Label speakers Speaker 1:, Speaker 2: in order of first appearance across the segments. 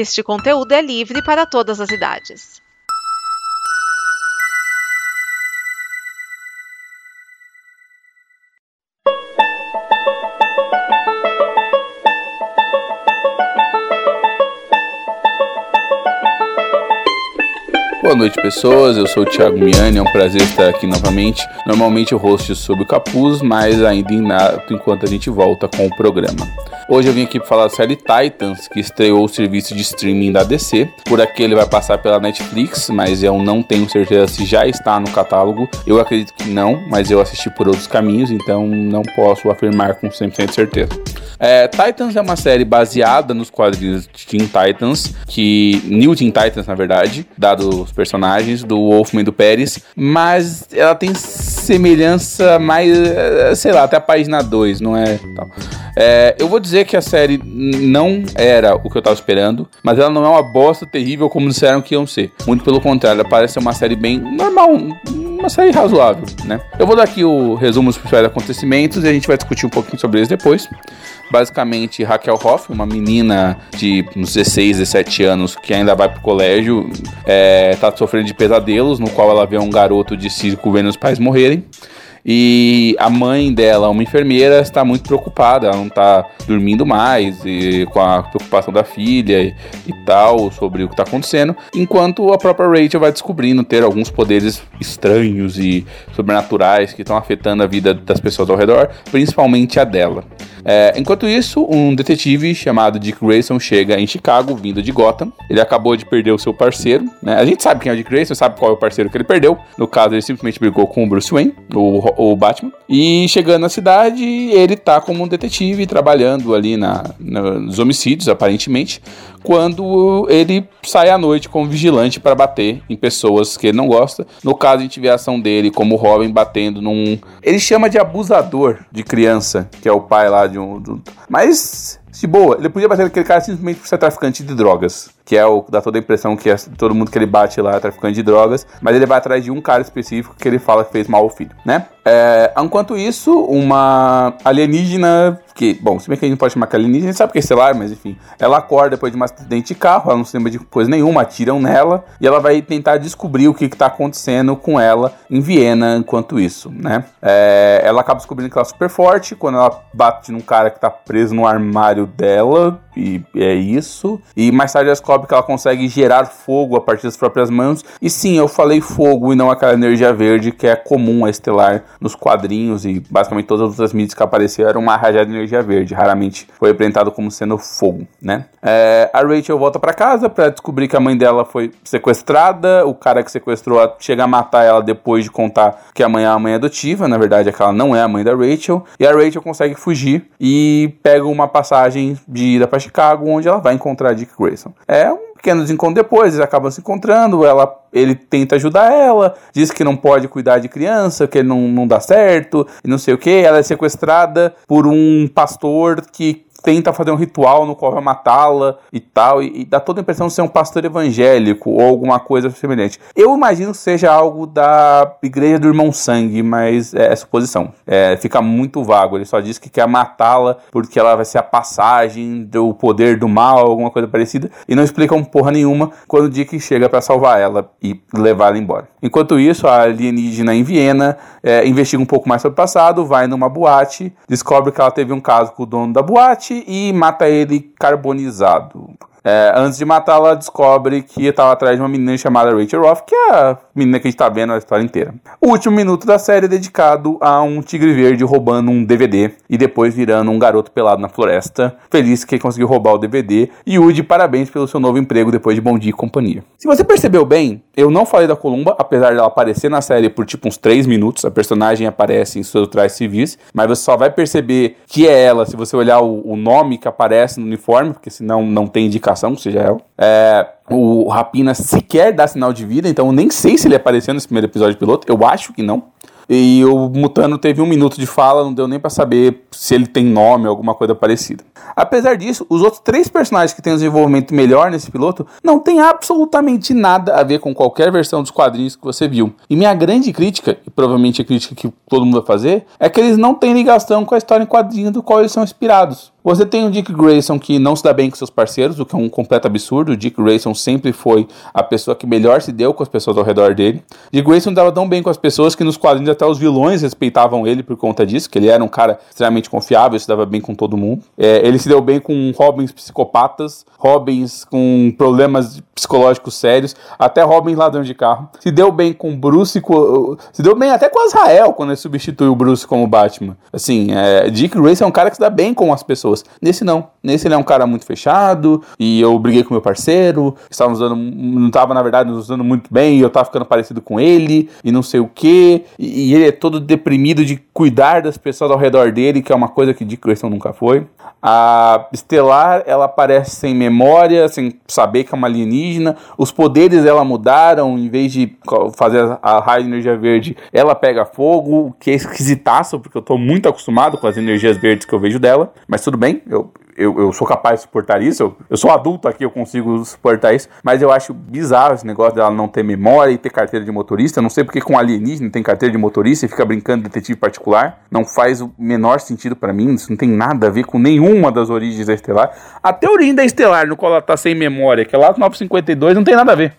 Speaker 1: Este conteúdo é livre para todas as idades.
Speaker 2: Boa noite, pessoas. Eu sou o Thiago Miani, é um prazer estar aqui novamente. Normalmente eu host sobre o capuz, mas ainda inato enquanto a gente volta com o programa. Hoje eu vim aqui falar da série Titans, que estreou o serviço de streaming da DC. Por aqui ele vai passar pela Netflix, mas eu não tenho certeza se já está no catálogo. Eu acredito que não, mas eu assisti por outros caminhos, então não posso afirmar com 100% de certeza. É, Titans é uma série baseada nos quadrinhos de Teen Titans, que New Teen Titans na verdade, dado os personagens do Wolfman e do Pérez, mas ela tem semelhança mais, eh, sei lá, até a página 2, não é? É, eu vou dizer que a série não era o que eu tava esperando, mas ela não é uma bosta terrível como disseram que iam ser. Muito pelo contrário, ela parece ser uma série bem normal, uma série razoável, né? Eu vou dar aqui o resumo dos principais acontecimentos e a gente vai discutir um pouquinho sobre eles depois. Basicamente, Raquel Hoff, uma menina de uns 16, 17 anos que ainda vai pro colégio, é, tá sofrendo de pesadelos, no qual ela vê um garoto de circo vendo os pais morrerem. E a mãe dela, uma enfermeira, está muito preocupada, ela não está dormindo mais e com a preocupação da filha e, e tal sobre o que está acontecendo, enquanto a própria Rachel vai descobrindo ter alguns poderes estranhos e sobrenaturais que estão afetando a vida das pessoas ao redor, principalmente a dela. É, enquanto isso, um detetive chamado Dick Grayson chega em Chicago, vindo de Gotham. Ele acabou de perder o seu parceiro, né? A gente sabe quem é o Dick Grayson, sabe qual é o parceiro que ele perdeu. No caso, ele simplesmente brigou com o Bruce Wayne, o, o Batman. E chegando na cidade, ele tá como um detetive trabalhando ali na, nos homicídios, aparentemente, quando ele sai à noite como vigilante para bater em pessoas que ele não gosta. No caso, a gente vê a ação dele como Robin batendo num. Ele chama de abusador de criança, que é o pai lá de um. De... Mas, de boa, ele podia bater aquele cara simplesmente por ser traficante de drogas que é o dá toda a impressão que é, todo mundo que ele bate lá é traficante de drogas, mas ele vai atrás de um cara específico que ele fala que fez mal ao filho, né? É, enquanto isso, uma alienígena que, bom, se bem que a gente pode chamar que alienígena, a gente sabe que é estelar, mas enfim, ela acorda depois de um acidente de carro, ela não se lembra de coisa nenhuma, atiram nela e ela vai tentar descobrir o que está acontecendo com ela em Viena enquanto isso, né? É, ela acaba descobrindo que ela é super forte quando ela bate num cara que está preso no armário dela, e é isso. E mais tarde ela descobre que ela consegue gerar fogo a partir das próprias mãos. E sim, eu falei fogo e não aquela energia verde que é comum a Estelar nos quadrinhos e basicamente todas as outras mídias que apareceram eram uma rajada de energia verde. Raramente foi apresentado como sendo fogo, né? É, a Rachel volta para casa para descobrir que a mãe dela foi sequestrada. O cara que sequestrou ela chega a matar ela depois de contar que a mãe é a mãe adotiva. Na verdade, é que ela não é a mãe da Rachel. E a Rachel consegue fugir e pega uma passagem de ida para Chicago, onde ela vai encontrar Dick Grayson. É um pequeno desencontro depois, eles acabam se encontrando, ela, ele tenta ajudar ela, diz que não pode cuidar de criança, que não, não dá certo, e não sei o que. Ela é sequestrada por um pastor que tenta fazer um ritual no qual vai matá-la e tal, e, e, dá toda a impressão de ser um pastor evangélico ou alguma coisa semelhante. Eu imagino que seja algo da igreja do irmão sangue, mas é, é suposição. É, fica muito vago. Ele só diz que quer matá-la porque ela vai ser a passagem do poder do mal, alguma coisa parecida, e não explicam porra nenhuma quando o Dick chega para salvar ela e levar ela embora. Enquanto isso, a alienígena em Viena é, investiga um pouco mais sobre o passado, vai numa boate, descobre que ela teve um caso com o dono da boate e mata ele carbonizado. É, antes de matá-la, descobre que estava atrás de uma menina chamada Rachel Roth, que é a menina que a gente está vendo a história inteira. O último minuto da série é dedicado a um tigre verde roubando um DVD e depois virando um garoto pelado na floresta, feliz que conseguiu roubar o DVD. E Woody, parabéns pelo seu novo emprego depois de Bom Dia e Companhia. Se você percebeu bem, eu não falei da Columba, apesar dela aparecer na série por tipo uns 3 minutos. A personagem aparece em seus trajes civis, mas você só vai perceber que é ela se você olhar o, o nome que aparece no uniforme, porque senão não tem indicação seja ela. É, o Rapina sequer dá sinal de vida, então eu nem sei se ele apareceu nesse primeiro episódio piloto. Eu acho que não. E o Mutano teve um minuto de fala, não deu nem para saber se ele tem nome ou alguma coisa parecida. Apesar disso, os outros três personagens que têm um desenvolvimento melhor nesse piloto não tem absolutamente nada a ver com qualquer versão dos quadrinhos que você viu. E minha grande crítica, e provavelmente a crítica que todo mundo vai fazer, é que eles não têm ligação com a história em quadrinho do qual eles são inspirados. Você tem o Dick Grayson que não se dá bem com seus parceiros, o que é um completo absurdo. O Dick Grayson sempre foi a pessoa que melhor se deu com as pessoas ao redor dele. Dick Grayson dava tão bem com as pessoas que nos quadrinhos até os vilões respeitavam ele por conta disso, que ele era um cara extremamente confiável, se dava bem com todo mundo. É, ele se deu bem com Robins psicopatas, Robins com problemas psicológicos sérios, até Robin ladrão de carro. Se deu bem com Bruce, se deu bem até com Azrael quando ele substituiu o Bruce como Batman. Assim, é, Dick Grayson é um cara que se dá bem com as pessoas. Nesse não. Nesse ele é um cara muito fechado e eu briguei com meu parceiro, estávamos dando, não estava na verdade nos muito bem e eu estava ficando parecido com ele e não sei o que. E, ele é todo deprimido de cuidar das pessoas ao redor dele, que é uma coisa que Dick Grayson nunca foi. A Estelar, ela aparece sem memória, sem saber que é uma alienígena. Os poderes dela mudaram, em vez de fazer a raio de energia verde, ela pega fogo, o que é esquisitaço, porque eu tô muito acostumado com as energias verdes que eu vejo dela. Mas tudo bem, eu, eu, eu sou capaz de suportar isso. Eu, eu sou adulto aqui, eu consigo suportar isso. Mas eu acho bizarro esse negócio dela não ter memória e ter carteira de motorista. Eu não sei porque com alienígena tem carteira de motorista e fica brincando de detetive particular. Não faz o menor sentido para mim. Isso não tem nada a ver com nenhuma das origens da Estelar. A teoria da Estelar, no qual ela tá sem memória, que é lá no 952, não tem nada a ver.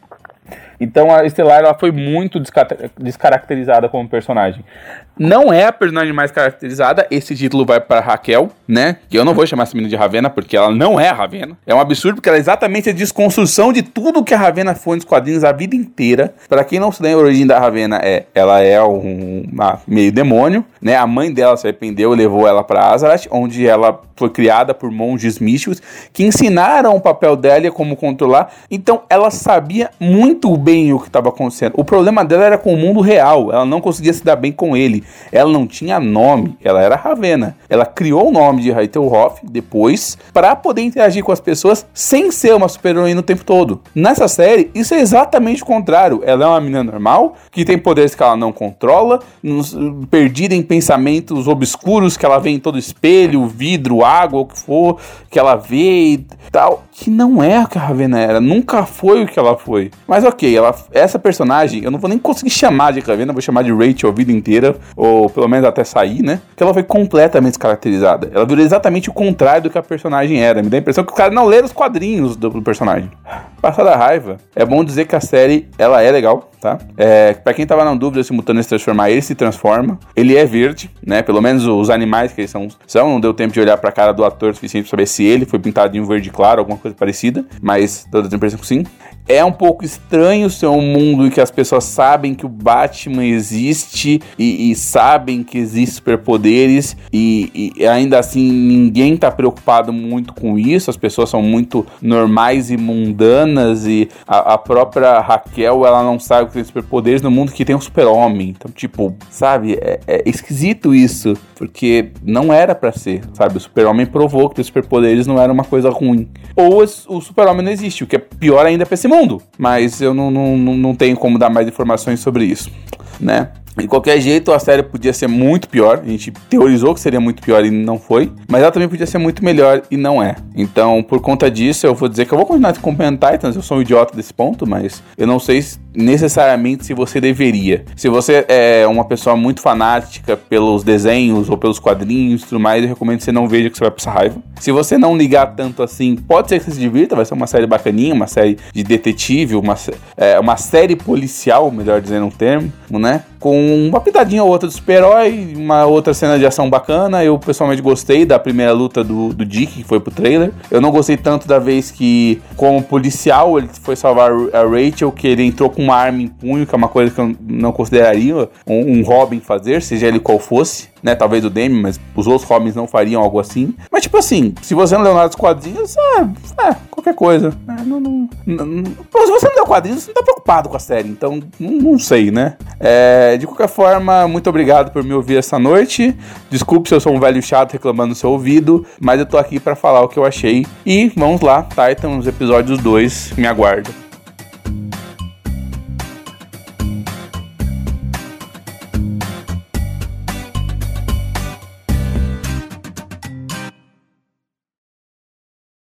Speaker 2: Então a Estelar ela foi muito descaracterizada como personagem. Não é a personagem mais caracterizada, esse título vai para Raquel, né? Que eu não vou chamar essa menina de Ravena, porque ela não é a Ravena. É um absurdo, porque ela é exatamente a desconstrução de tudo que a Ravena foi nos quadrinhos a vida inteira. Para quem não se lembra, a origem da Ravena é: ela é um meio demônio, né? A mãe dela se arrependeu e levou ela para Azarat, onde ela foi criada por monges místicos que ensinaram o papel dela e como controlar. Então ela sabia muito bem o que estava acontecendo. O problema dela era com o mundo real, ela não conseguia se dar bem com ele. Ela não tinha nome, ela era Ravena. Ela criou o nome de Raitelhoff depois para poder interagir com as pessoas sem ser uma super-heroína o tempo todo. Nessa série, isso é exatamente o contrário. Ela é uma menina normal, que tem poderes que ela não controla, perdida em pensamentos obscuros que ela vê em todo espelho, vidro, água, o que for, que ela vê e tal, que não é o que a Ravena era, nunca foi o que ela foi. Mas ok, ela, essa personagem, eu não vou nem conseguir chamar de Ravena, vou chamar de Rachel a vida inteira, ou pelo menos até sair, né? Que ela foi completamente descaracterizada. Ela virou exatamente o contrário do que a personagem era. Me dá a impressão que o cara não lê os quadrinhos do, do personagem. Passada a raiva, é bom dizer que a série, ela é legal, tá? É, pra quem tava na dúvida se o Mutano se transformar, ele se transforma. Ele é verde, né? Pelo menos os animais que eles são, são. Não deu tempo de olhar pra cara do ator suficiente pra saber se ele foi pintado um verde claro, alguma coisa parecida. Mas toda a impressão que sim. É um pouco estranho ser um mundo em que as pessoas sabem que o Batman existe e, e sabem que existem superpoderes e, e, ainda assim ninguém tá preocupado muito com isso. As pessoas são muito normais e mundanas e a, a própria Raquel ela não sabe que tem superpoderes no mundo que tem um super-homem. Então, tipo, sabe, é, é esquisito isso porque não era para ser, sabe? O super-homem provou que ter superpoderes não era uma coisa ruim. Ou o super-homem não existe, o que é pior ainda pra esse mundo mundo, mas eu não, não, não tenho como dar mais informações sobre isso, né? De qualquer jeito, a série podia ser muito pior. A gente teorizou que seria muito pior e não foi. Mas ela também podia ser muito melhor e não é. Então, por conta disso, eu vou dizer que eu vou continuar acompanhando Titans. Eu sou um idiota desse ponto, mas eu não sei necessariamente se você deveria. Se você é uma pessoa muito fanática pelos desenhos ou pelos quadrinhos e tudo mais, eu recomendo que você não veja que você vai passar raiva. Se você não ligar tanto assim, pode ser que você se divirta. Vai ser uma série bacaninha, uma série de detetive, uma, é, uma série policial, melhor dizendo um termo, né? Com uma pitadinha ou outra de super-herói, uma outra cena de ação bacana. Eu pessoalmente gostei da primeira luta do, do Dick, que foi pro trailer. Eu não gostei tanto da vez que, como policial, ele foi salvar a Rachel, que ele entrou com uma arma em punho, que é uma coisa que eu não consideraria um, um Robin fazer, seja ele qual fosse né? Talvez o Demi, mas os outros Robins não fariam algo assim. Mas, tipo assim, se você não leu nada dos quadrinhos, é, é qualquer coisa. É, não, não, não, se você não leu quadrinhos, você não tá preocupado com a série, então não, sei, né? É, de qualquer forma, muito obrigado por me ouvir essa noite. Desculpe se eu sou um velho chato reclamando no seu ouvido, mas eu tô aqui para falar o que eu achei. E vamos lá, Titans, episódios 2, me aguarda.